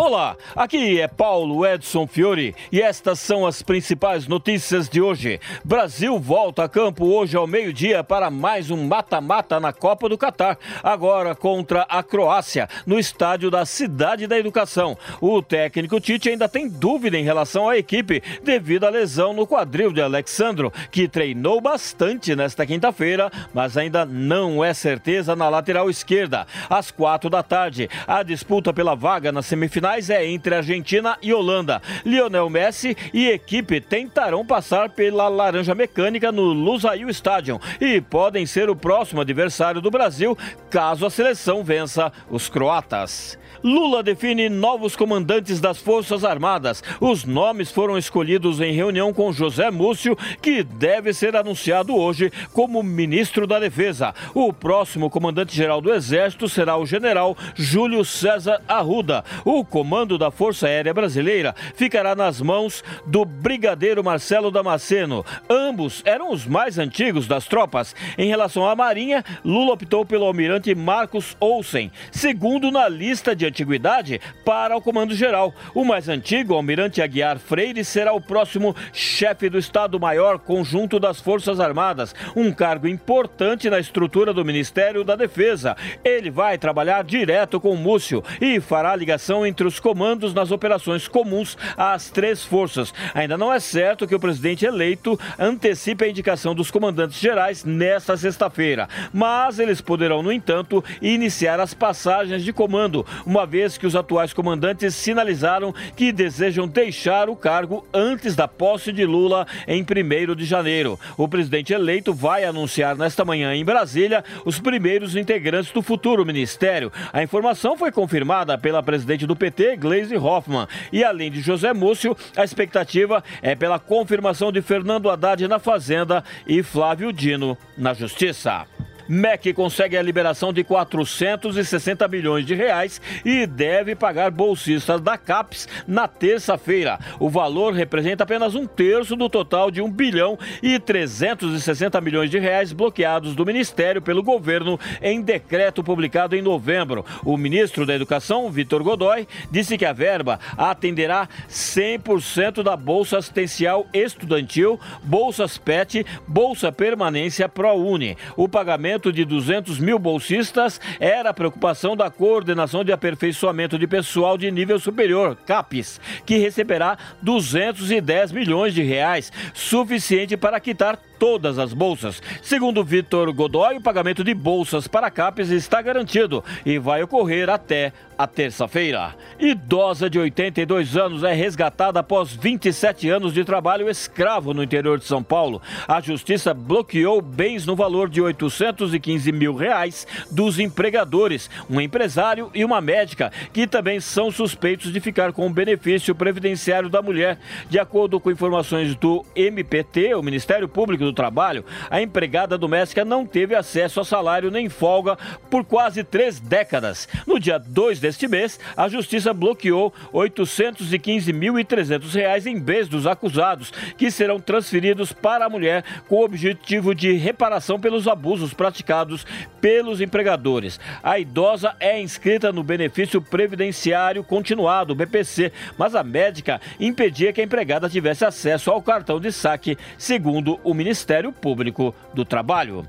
Olá, aqui é Paulo Edson Fiore e estas são as principais notícias de hoje. Brasil volta a campo hoje ao meio-dia para mais um mata-mata na Copa do Catar, agora contra a Croácia, no estádio da Cidade da Educação. O técnico Tite ainda tem dúvida em relação à equipe devido à lesão no quadril de Alexandro, que treinou bastante nesta quinta-feira, mas ainda não é certeza na lateral esquerda. Às quatro da tarde, a disputa pela vaga na semifinal finais é entre Argentina e Holanda. Lionel Messi e equipe tentarão passar pela laranja mecânica no Lusail Stadium e podem ser o próximo adversário do Brasil caso a seleção vença os croatas. Lula define novos comandantes das Forças Armadas. Os nomes foram escolhidos em reunião com José Múcio, que deve ser anunciado hoje como ministro da Defesa. O próximo comandante-geral do Exército será o general Júlio César Arruda. O comando da Força Aérea Brasileira ficará nas mãos do brigadeiro Marcelo Damasceno. Ambos eram os mais antigos das tropas. Em relação à Marinha, Lula optou pelo almirante Marcos Olsen, segundo na lista de antiguidade para o Comando Geral. O mais antigo, Almirante Aguiar Freire, será o próximo chefe do Estado-Maior Conjunto das Forças Armadas, um cargo importante na estrutura do Ministério da Defesa. Ele vai trabalhar direto com Múcio e fará ligação entre os comandos nas operações comuns às três forças. Ainda não é certo que o presidente eleito antecipe a indicação dos comandantes gerais nesta sexta-feira, mas eles poderão, no entanto, iniciar as passagens de comando, uma vez que os atuais comandantes sinalizaram que desejam deixar o cargo antes da posse de Lula em 1 de janeiro. O presidente eleito vai anunciar nesta manhã em Brasília os primeiros integrantes do futuro ministério. A informação foi confirmada pela presidente do PT, Gleisi Hoffmann. E além de José Múcio, a expectativa é pela confirmação de Fernando Haddad na Fazenda e Flávio Dino na Justiça. MEC consegue a liberação de 460 milhões de reais e deve pagar bolsistas da CAPES na terça-feira. O valor representa apenas um terço do total de 1 bilhão e 360 milhões de reais bloqueados do Ministério pelo governo em decreto publicado em novembro. O ministro da Educação, Vitor Godoy, disse que a verba atenderá 100% da Bolsa Assistencial Estudantil, Bolsas PET, Bolsa Permanência ProUni. O pagamento de 200 mil bolsistas era a preocupação da Coordenação de Aperfeiçoamento de Pessoal de Nível Superior, CAPES, que receberá 210 milhões de reais, suficiente para quitar todas as bolsas. Segundo Vitor Godoy, o pagamento de bolsas para CAPES está garantido e vai ocorrer até a terça-feira. Idosa de 82 anos é resgatada após 27 anos de trabalho escravo no interior de São Paulo. A justiça bloqueou bens no valor de 815 mil reais dos empregadores, um empresário e uma médica, que também são suspeitos de ficar com o benefício previdenciário da mulher. De acordo com informações do MPT, o Ministério Público do Trabalho, a empregada doméstica não teve acesso a salário nem folga por quase três décadas. No dia 2 deste mês, a Justiça bloqueou R$ 815.300 em bens dos acusados, que serão transferidos para a mulher com o objetivo de reparação pelos abusos praticados pelos empregadores. A idosa é inscrita no benefício previdenciário continuado, BPC, mas a médica impedia que a empregada tivesse acesso ao cartão de saque, segundo o Ministério Público do Trabalho.